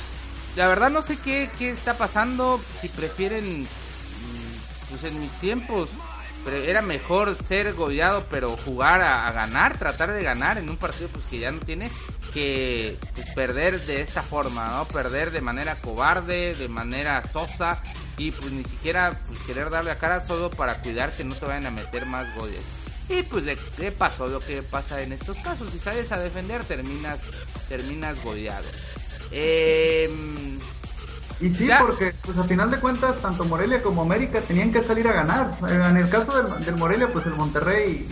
la verdad no sé qué, qué está pasando si prefieren pues en mis tiempos era mejor ser goleado pero jugar a, ganar, tratar de ganar en un partido pues que ya no tiene que pues, perder de esta forma, ¿no? Perder de manera cobarde, de manera sosa y pues ni siquiera pues, querer darle a cara solo para cuidar que no te vayan a meter más goles. Y pues de qué pasó lo que pasa en estos casos, si sales a defender terminas terminas goleado. Eh, y sí, porque pues a final de cuentas tanto Morelia como América tenían que salir a ganar. En el caso del, Morelia, pues el Monterrey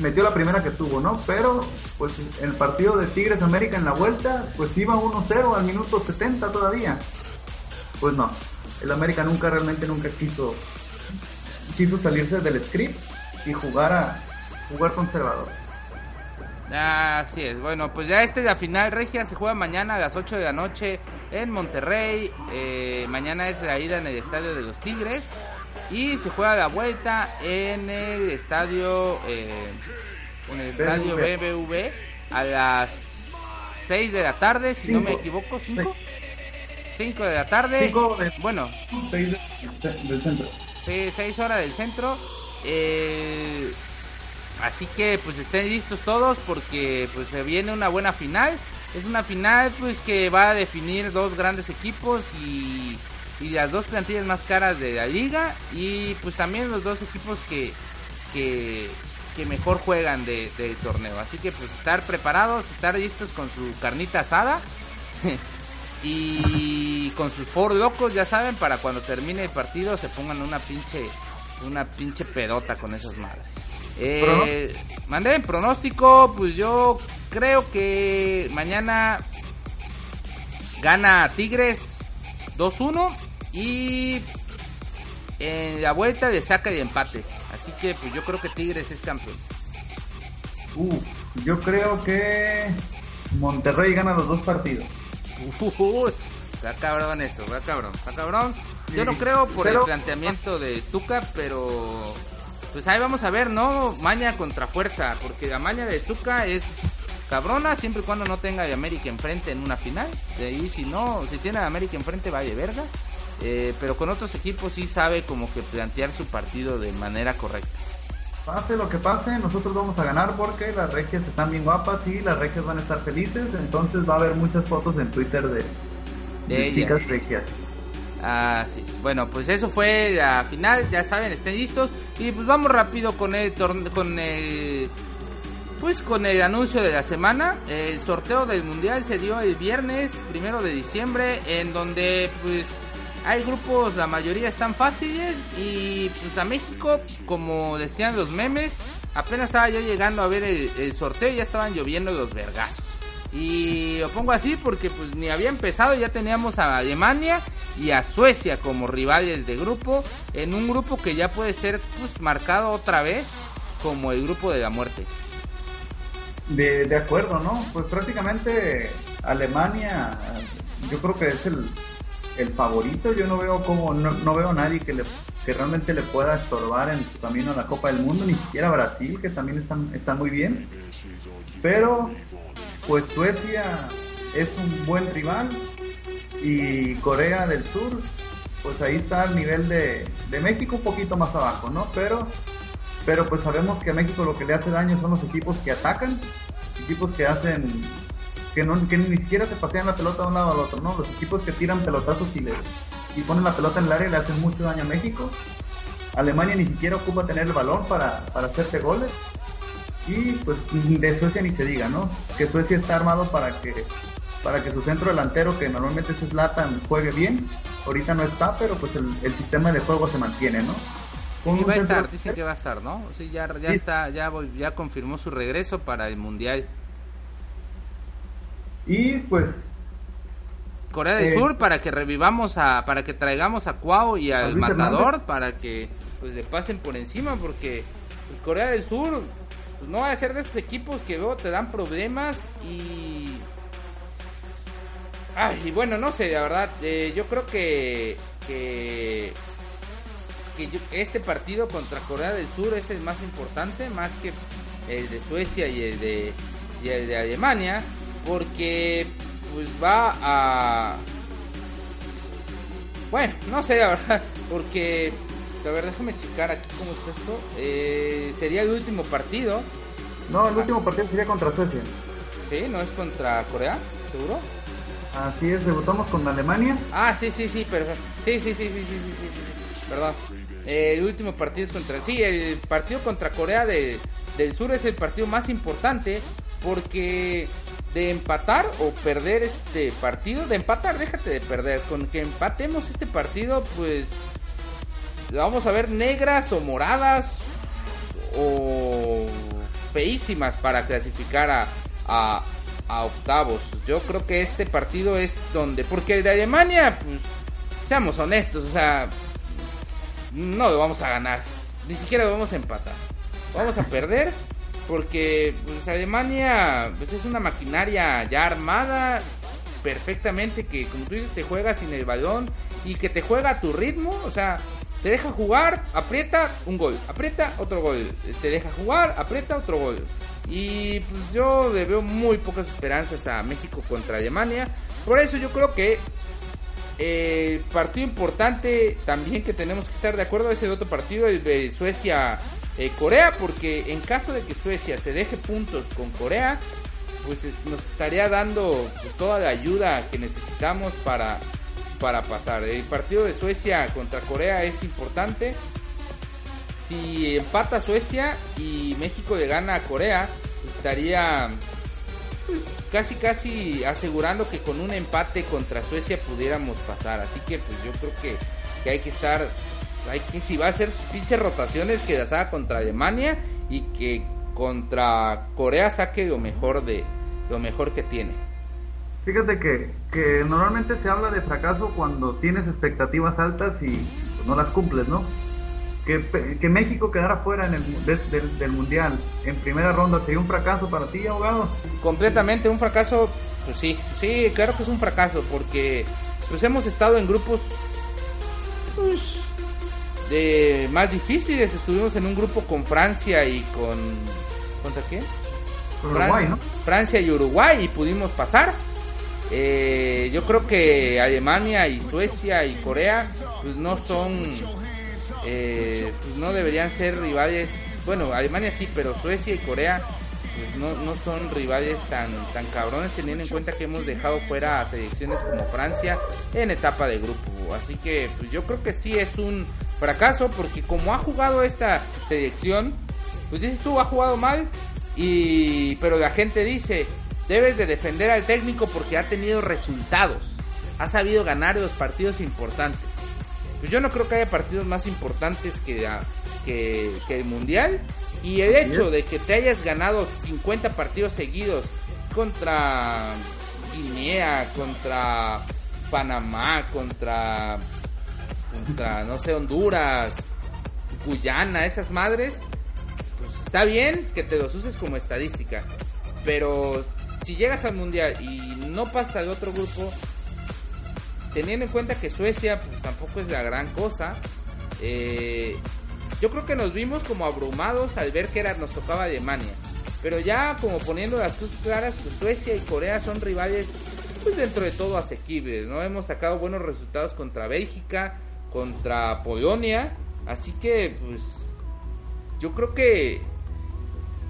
metió la primera que tuvo, ¿no? Pero pues el partido de Tigres América en la vuelta, pues iba 1-0 al minuto 70 todavía. Pues no, el América nunca realmente nunca quiso quiso salirse del script y jugar a jugar conservador. Así es, bueno, pues ya este de la final regia se juega mañana a las 8 de la noche en Monterrey. Eh, mañana es la ida en el estadio de los Tigres. Y se juega la vuelta en el estadio, eh, en el estadio BBV a las 6 de la tarde, si no me equivoco, 5. 5 de la tarde. bueno, 6 del centro. 6 horas del centro. Eh, así que pues estén listos todos porque pues se viene una buena final. Es una final pues que va a definir dos grandes equipos y, las dos plantillas más caras de la liga y pues también los dos equipos que, que, mejor juegan del torneo. Así que pues estar preparados, estar listos con su carnita asada *laughs* y con sus four locos, ya saben, para cuando termine el partido se pongan una pinche, una pinche pedota con esas madres. Eh, mandé en pronóstico, pues yo creo que mañana gana Tigres 2-1 y en la vuelta le saca el empate. Así que pues yo creo que Tigres es campeón. yo creo que Monterrey gana los dos partidos. está cabrón eso, está cabrón, está cabrón. Yo no creo por el planteamiento de Tuca, pero pues ahí vamos a ver, ¿no? Maña contra fuerza, porque la maña de Tuca es cabrona siempre y cuando no tenga de América enfrente en una final. De ahí si no, si tiene a América enfrente vaya verga. Eh, pero con otros equipos sí sabe como que plantear su partido de manera correcta. Pase lo que pase, nosotros vamos a ganar porque las regias están bien guapas y las regias van a estar felices. Entonces va a haber muchas fotos en Twitter de, de, chicas regias. Ah, sí. Bueno, pues eso fue la final, ya saben, estén listos. Y pues vamos rápido con el con el pues con el anuncio de la semana. El sorteo del mundial se dio el viernes primero de diciembre, en donde pues hay grupos, la mayoría están fáciles y pues a México, como decían los memes, apenas estaba yo llegando a ver el, el sorteo y ya estaban lloviendo los vergazos. Y lo pongo así porque pues ni había empezado, ya teníamos a Alemania y a Suecia como rivales de grupo, en un grupo que ya puede ser pues marcado otra vez como el grupo de la muerte. De, de acuerdo, ¿no? Pues prácticamente Alemania yo creo que es el, el favorito. Yo no veo como no, veo a nadie que le que realmente le pueda estorbar en su camino a la Copa del Mundo, ni siquiera Brasil, que también están, están muy bien. Pero pues Suecia es un buen rival y Corea del Sur, pues ahí está al nivel de, de México un poquito más abajo, ¿no? Pero, pero pues sabemos que a México lo que le hace daño son los equipos que atacan, equipos que hacen que, no, que ni siquiera se pasean la pelota de un lado al otro, ¿no? Los equipos que tiran pelotazos y, le, y ponen la pelota en el área le hacen mucho daño a México. Alemania ni siquiera ocupa tener el balón para, para hacerte goles. Y pues de Suecia ni se diga, ¿no? Que Suecia está armado para que para que su centro delantero, que normalmente es Zlatan, juegue bien. Ahorita no está, pero pues el, sistema de juego se mantiene, ¿no? Y va a estar, dice que va a estar, ¿no? Sí, ya, ya está, ya, ya confirmó su regreso para el Mundial. Y pues Corea del eh, Sur para que revivamos a para que traigamos a Cuau y al matador para que pues le pasen por encima porque pues, Corea del Sur pues, no va a ser de esos equipos que luego te dan problemas y ay y bueno no sé la verdad eh, yo creo que que, este partido contra Corea del Sur es el más importante más que el de Suecia y el de y el de Alemania porque pues va a... Bueno, no sé la verdad, porque... A ver, déjame checar aquí cómo está esto. Eh, sería el último partido. No, el último partido sería contra Suecia. Sí, no es contra Corea, seguro. Así es, debutamos con Alemania. Ah, sí, sí, sí, pero sí, sí, sí, sí, sí, sí, sí, sí. perdón. Eh, el último partido es contra, sí, el partido contra Corea de, del Sur es el partido más importante porque de empatar o perder este partido, de empatar, déjate de perder, con que empatemos este partido, pues vamos a ver negras o moradas o feísimas para clasificar a, a, octavos. Yo creo que este partido es donde, porque de Alemania, pues, seamos honestos, o sea, no lo vamos a ganar, ni siquiera lo vamos a empatar, vamos a perder porque pues, Alemania pues, es una maquinaria ya armada perfectamente que como tú dices te juega sin el balón y que te juega a tu ritmo, o sea, te deja jugar, aprieta un gol, aprieta otro gol, te deja jugar, aprieta otro gol. Y pues yo le veo muy pocas esperanzas a México contra Alemania. Por eso yo creo que el partido importante también que tenemos que estar de acuerdo es el otro partido, el de Suecia eh, porque en caso de que Suecia se deje puntos con Corea, pues nos estaría dando pues, toda la ayuda que necesitamos para, para pasar. El partido de Suecia contra Corea es importante. Si empata Suecia y México le gana a Corea, estaría pues, casi casi asegurando que con un empate contra Suecia pudiéramos pasar. Así que pues yo creo que, hay que estar hay que si va a hacer pinches rotaciones que contra Alemania y que contra Corea saque lo mejor de lo mejor que tiene. Fíjate que, que normalmente se habla de fracaso cuando tienes expectativas altas y pues, no las cumples, ¿no? Que, que México quedara fuera en el, del, del Mundial en primera ronda sería un fracaso para ti, abogado. Completamente un fracaso, pues sí, sí, claro que es un fracaso porque pues hemos estado en grupos pues, de más difíciles. Estuvimos en un grupo con Francia y con. ¿Contra quién? Uruguay, ¿no? Francia y Uruguay y pudimos pasar. Eh, yo creo que Alemania y Suecia y Corea pues no son. Eh, pues no deberían ser rivales. Bueno, Alemania sí, pero Suecia y Corea pues no, no son rivales tan, tan cabrones teniendo en cuenta que hemos dejado fuera a selecciones como Francia en etapa de grupo. Así que pues yo creo que sí es un fracaso porque como ha jugado esta selección, pues dices tú, ha jugado mal, y pero la gente dice, debes de defender al técnico porque ha tenido resultados, ha sabido ganar los partidos importantes. Pues yo no creo que haya partidos más importantes que, que, que el Mundial. Y el hecho de que te hayas ganado 50 partidos seguidos contra Guinea, contra Panamá, contra contra, no sé, Honduras, Guyana, esas madres, pues está bien que te los uses como estadística. Pero si llegas al mundial y no pasas al otro grupo, teniendo en cuenta que Suecia pues tampoco es la gran cosa, eh, yo creo que nos vimos como abrumados al ver que nos tocaba Alemania. Pero ya como poniendo las cosas claras, pues Suecia y Corea son rivales pues dentro de todo asequibles, ¿no? Hemos sacado buenos resultados contra Bélgica, contra Polonia, así que pues yo creo que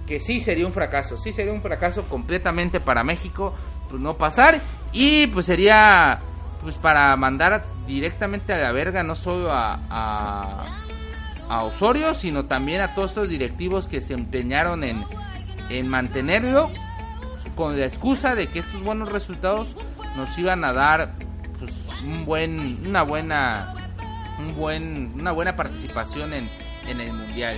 que sí sería un fracaso, sí sería un fracaso completamente para México, pues no pasar y pues sería pues para mandar directamente a la verga no solo a, a, Osorio, sino también a todos estos directivos que se empeñaron en, en mantenerlo con la excusa de que estos buenos resultados nos iban a dar pues, un buen una buena un buen una buena participación en, en el mundial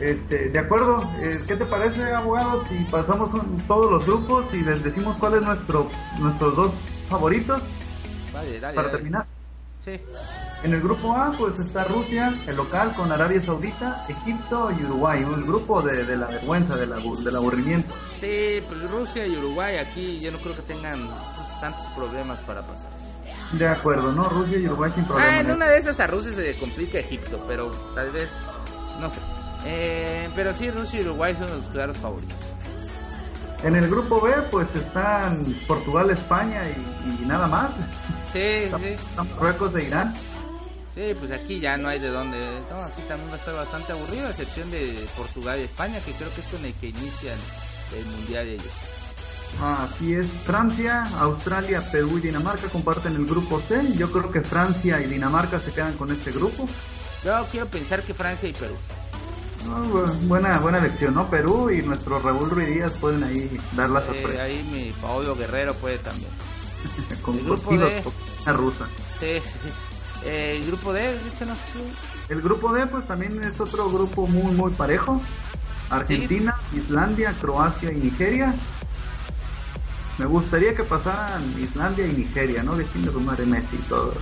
este, de acuerdo, eh, ¿qué te parece, abogado, si pasamos un- todos los grupos y les decimos cuál es nuestro, nuestros dos favoritos Vale, dale, para dale. terminar? Sí. En el grupo A, pues está Rusia, el local, con Arabia Saudita, Egipto y Uruguay, un grupo de, de la vergüenza, del, abu- del aburrimiento. Sí, pues Rusia y Uruguay aquí yo no creo que tengan pues, tantos problemas para pasar. De acuerdo, ¿no? Rusia y Uruguay sin Ah, problema. en una de esas a Rusia se le complica Egipto, pero tal vez, no sé. Eh, pero sí, Rusia y Uruguay son los claros favoritos. En el grupo B, pues están Portugal, España y, y nada más. Sí, sí, Están Marruecos e Irán. sí, pues aquí ya no hay de dónde. No, así también va a estar bastante aburrido, a excepción de Portugal y España, que creo que es con el que inician el mundial ellos. Así es, Francia, Australia, Perú y Dinamarca comparten el grupo C. Yo creo que Francia y Dinamarca se quedan con este grupo. Yo quiero pensar que Francia y Perú. Bu- buena, buena elección, ¿no? Perú y nuestro Raúl Ruiz Díaz pueden ahí dar la Eh, sorpresa. ahí mi Paolo Guerrero puede también. *laughs* con el grupo cocidos, D. cocina rusa. Sí, sí. Eh, el grupo D, dícenos tú. El grupo D, pues también es otro grupo muy, muy parejo. Argentina, Islandia, Croacia y Nigeria. Me gustaría que pasaran Islandia y Nigeria, ¿no? De de rumar Messi y todo.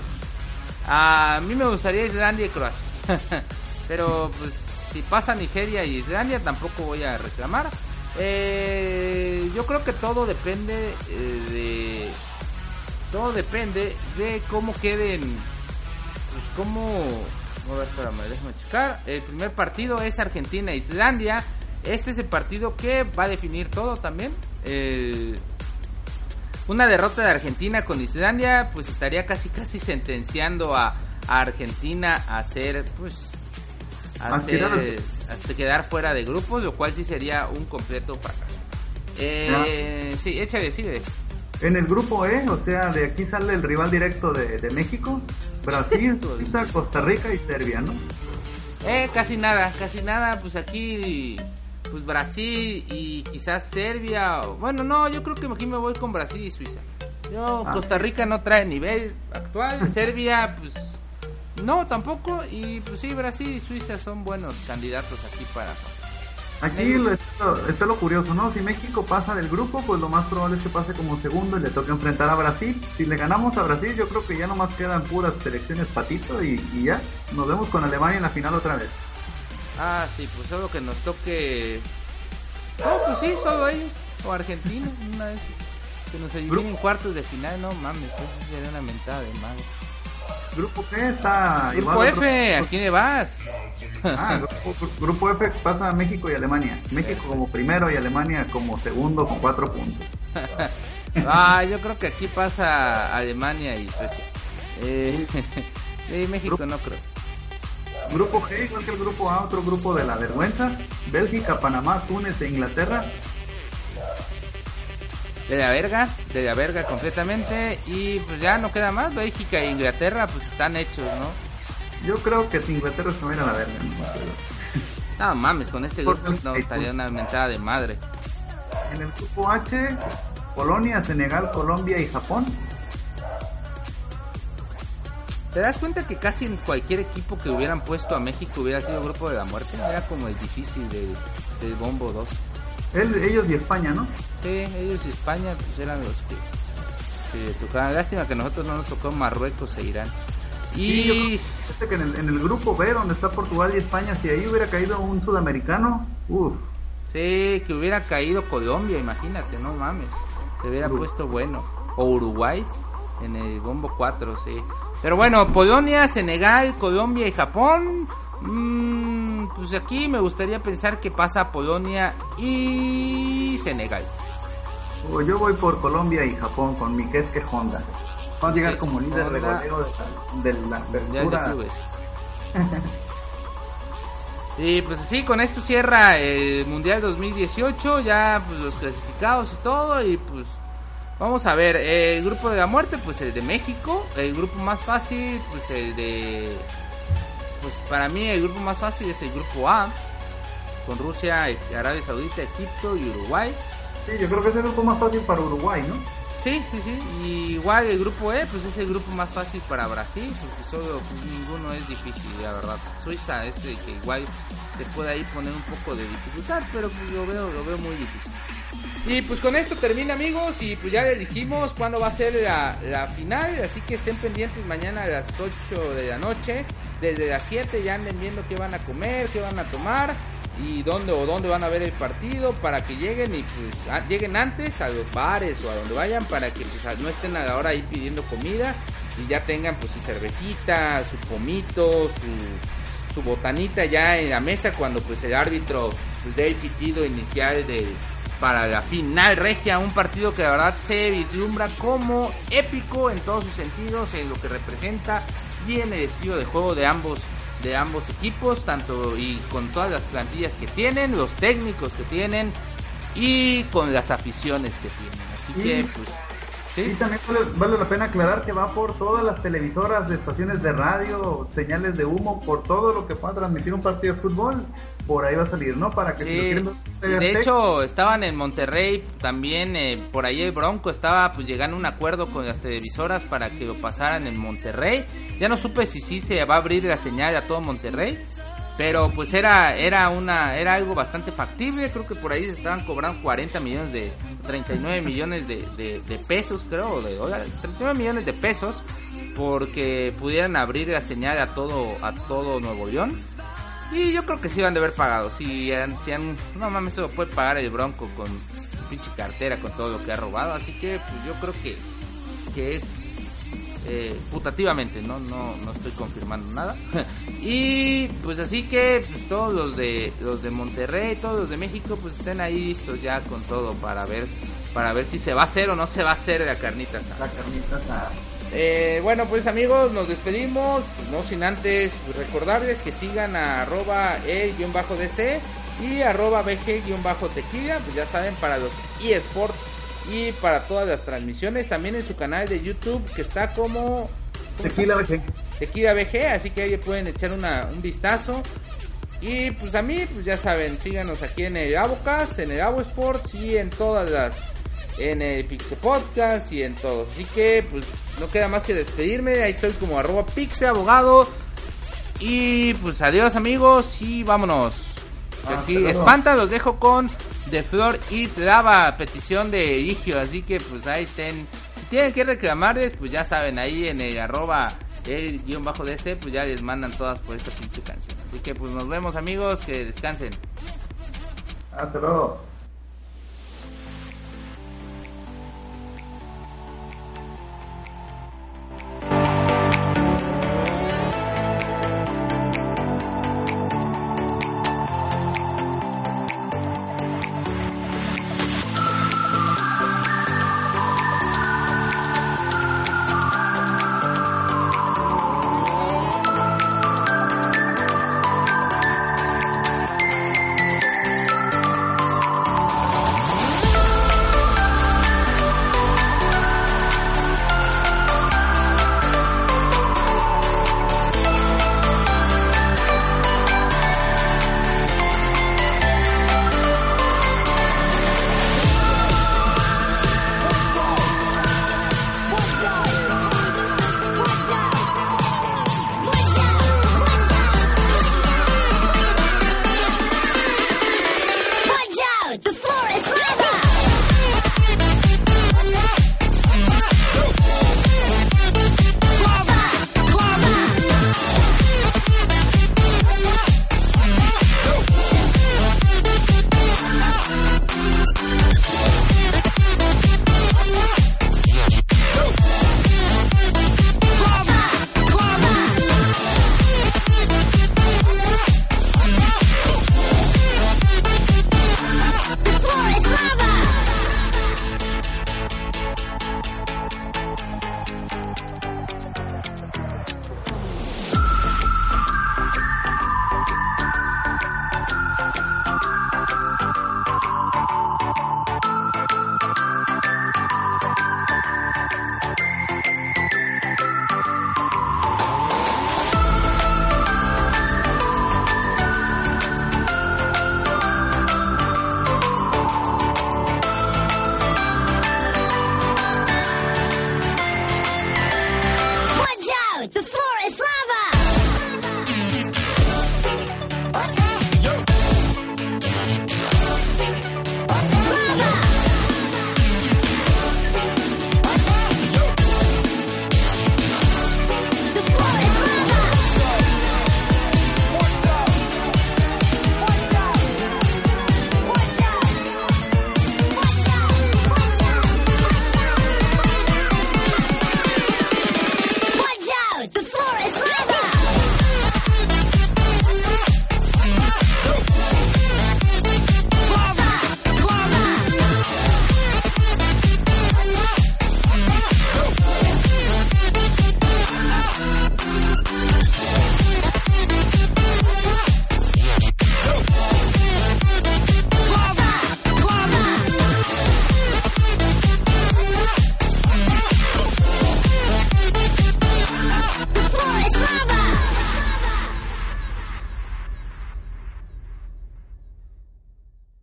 A mí me gustaría Islandia y Croacia. *laughs* Pero pues si pasa Nigeria y Islandia tampoco voy a reclamar. Eh, yo creo que todo depende eh, de... Todo depende de cómo queden... Pues cómo... A ver, espérame, déjame checar. El primer partido es Argentina-Islandia. Este es el partido que va a definir todo también. Una derrota de Argentina con Islandia, pues estaría casi casi sentenciando a, Argentina a hacer, pues, A hacer- quedar- fuera de grupos, lo cual sí sería un completo fracaso. Eh, sí, échale, sigue. En el grupo E, o sea, de aquí sale el rival directo de, de México, Brasil, *laughs* Suiza, Costa Rica y Serbia, ¿no? Eh, casi nada, casi nada, pues aquí, pues Brasil y quizás Serbia, o- bueno, no, yo creo que aquí me voy con Brasil y Suiza. Yo, Ah. Costa Rica no trae nivel actual, *laughs* Serbia, pues, no, tampoco, y pues sí, Brasil y Suiza son buenos candidatos aquí para... Aquí lo- está, está lo curioso, ¿no? Si México pasa del grupo, pues lo más probable es que pase como segundo y le toque enfrentar a Brasil. Si le ganamos a Brasil, yo creo que ya nomás quedan puras selecciones patito y, y ya. Nos vemos con Alemania en la final otra vez. Ah, sí, pues solo que nos toque... No, pues sí, solo ellos, o Argentina, una vez que nos eliminen cuartos de final, no mames, eso sería una mentada de madre. Grupo G está Grupo igual. F, ¿a quién le vas? Ah, *laughs* grupo, grupo F pasa a México y Alemania. México como primero y Alemania como segundo con cuatro puntos. *laughs* ah, yo creo que aquí pasa Alemania y Suecia. Eh, *laughs* sí, México no creo. Grupo G, igual que el grupo A, otro grupo de la vergüenza. Bélgica, Panamá, Túnez e Inglaterra. De la verga, de la verga completamente. Y pues ya no queda más. Bélgica e Inglaterra pues están hechos, ¿no? Yo creo que si Inglaterra se va a ir a la verga. ¿no? No mames, con este grupo no estaría una mentada de madre. En el grupo H, Polonia, Senegal, Colombia y Japón. ¿Te das cuenta que casi en cualquier equipo que hubieran puesto a México hubiera sido grupo de la muerte? Era como el difícil del del Bombo 2. Él- ellos y España, ¿no? Sí, ellos y España pues eran los que, que tocaban. Lástima que nosotros no nos tocó Marruecos e Irán. Sí, yo Y Fíjate que en el, en el grupo B, donde está Portugal y España, si ahí hubiera caído un sudamericano, uff, sí, que hubiera caído Colombia, imagínate, no mames. Se hubiera Uruguay. puesto bueno. O Uruguay. En el bombo 4, sí. Pero bueno, Polonia, Senegal, Colombia y Japón. Mm, pues aquí me gustaría pensar que pasa Polonia y Senegal. Yo voy por Colombia y Japón con mi que Honda. Vamos a llegar como líder de goleo de la, *laughs* Y pues así, con esto cierra el Mundial 2018, ya pues los clasificados y todo, y pues vamos a ver, el grupo de la muerte, pues el de México, el grupo más fácil, pues el de, pues para mí el grupo más fácil es el grupo A, con Rusia, Arabia Saudita, Egipto y Uruguay. Sí, yo creo que es el grupo más fácil para Uruguay, ¿no? Sí, sí, sí. Y igual el grupo E, pues es el grupo más fácil para Brasil, solo ninguno es difícil, la verdad. Suiza es el que igual te puede ahí poner un poco de dificultad, pero pues lo veo, lo veo muy difícil. Y pues con esto termina amigos y pues ya les dijimos cuándo va a ser la, la final, así que estén pendientes mañana a las 8 de la noche, desde las 7 ya anden viendo qué van a comer, qué van a tomar y dónde o dónde van a ver el partido para que lleguen y pues lleguen antes a los bares o a donde vayan para que pues no estén a la hora ahí pidiendo comida y ya tengan pues su cervecita, su pomito, su, su botanita ya en la mesa cuando pues el árbitro pues, dé el pitido inicial de para la final regia, un partido que la verdad se vislumbra como épico en todos sus sentidos, en lo que representa y en el estilo de juego de ambos de ambos equipos, tanto y con todas las plantillas que tienen, los técnicos que tienen y con las aficiones que tienen. Así que, pues, ¿sí? también vale, la pena aclarar que va por todas las televisoras de estaciones de radio, señales de humo, por todo lo que pueda transmitir un partido de fútbol, por ahí va a salir, ¿no? Para que de hecho, estaban en Monterrey también, eh, por ahí el Bronco estaba pues llegando a un acuerdo con las televisoras para que lo pasaran en Monterrey. Ya no supe si sí se va a abrir la señal a todo Monterrey, pero pues era era una era algo bastante factible. Creo que por ahí se estaban cobrando 40 millones de 39 millones de, de, pesos, creo, de dólares, 39 millones de pesos porque pudieran abrir la señal a todo a todo Nuevo León. Y yo creo que sí van de haber pagado. Si han, si han, no mames, se lo puede pagar el Bronco con pinche cartera, con todo lo que ha robado. Así que pues yo creo que, que es eh, putativamente, ¿no? ¿no? No estoy confirmando nada. *laughs* y pues así que pues, todos los de los de Monterrey, todos los de México, pues estén ahí listos ya con todo para ver para ver si se va a hacer o no se va a hacer la carnita La carnita eh, bueno, pues amigos, nos despedimos. No sin antes recordarles que sigan a arroba e-dc y arroba bg-tequila. Pues ya saben, para los eSports y para todas las transmisiones. También en su canal de YouTube que está como... Tequila BG. Tequila BG, así que ahí pueden echar una, un vistazo. Y pues a mí, pues ya saben, síganos aquí en el Avocast, en el Avo Sports y en todas las en el Pixel Podcast y en todos. Así que, pues, no queda más que despedirme. Ahí estoy como arroba Pixel Abogado. Y pues adiós amigos y vámonos. Aquí espanta, los dejo con The Floor is Lava, petición de Igio. Así que pues ahí estén. Si tienen que reclamarles, pues ya saben, ahí en el arroba el guion bajo de este, pues ya les mandan todas por esta pinche canción. Así que pues nos vemos amigos, que descansen. Hasta luego.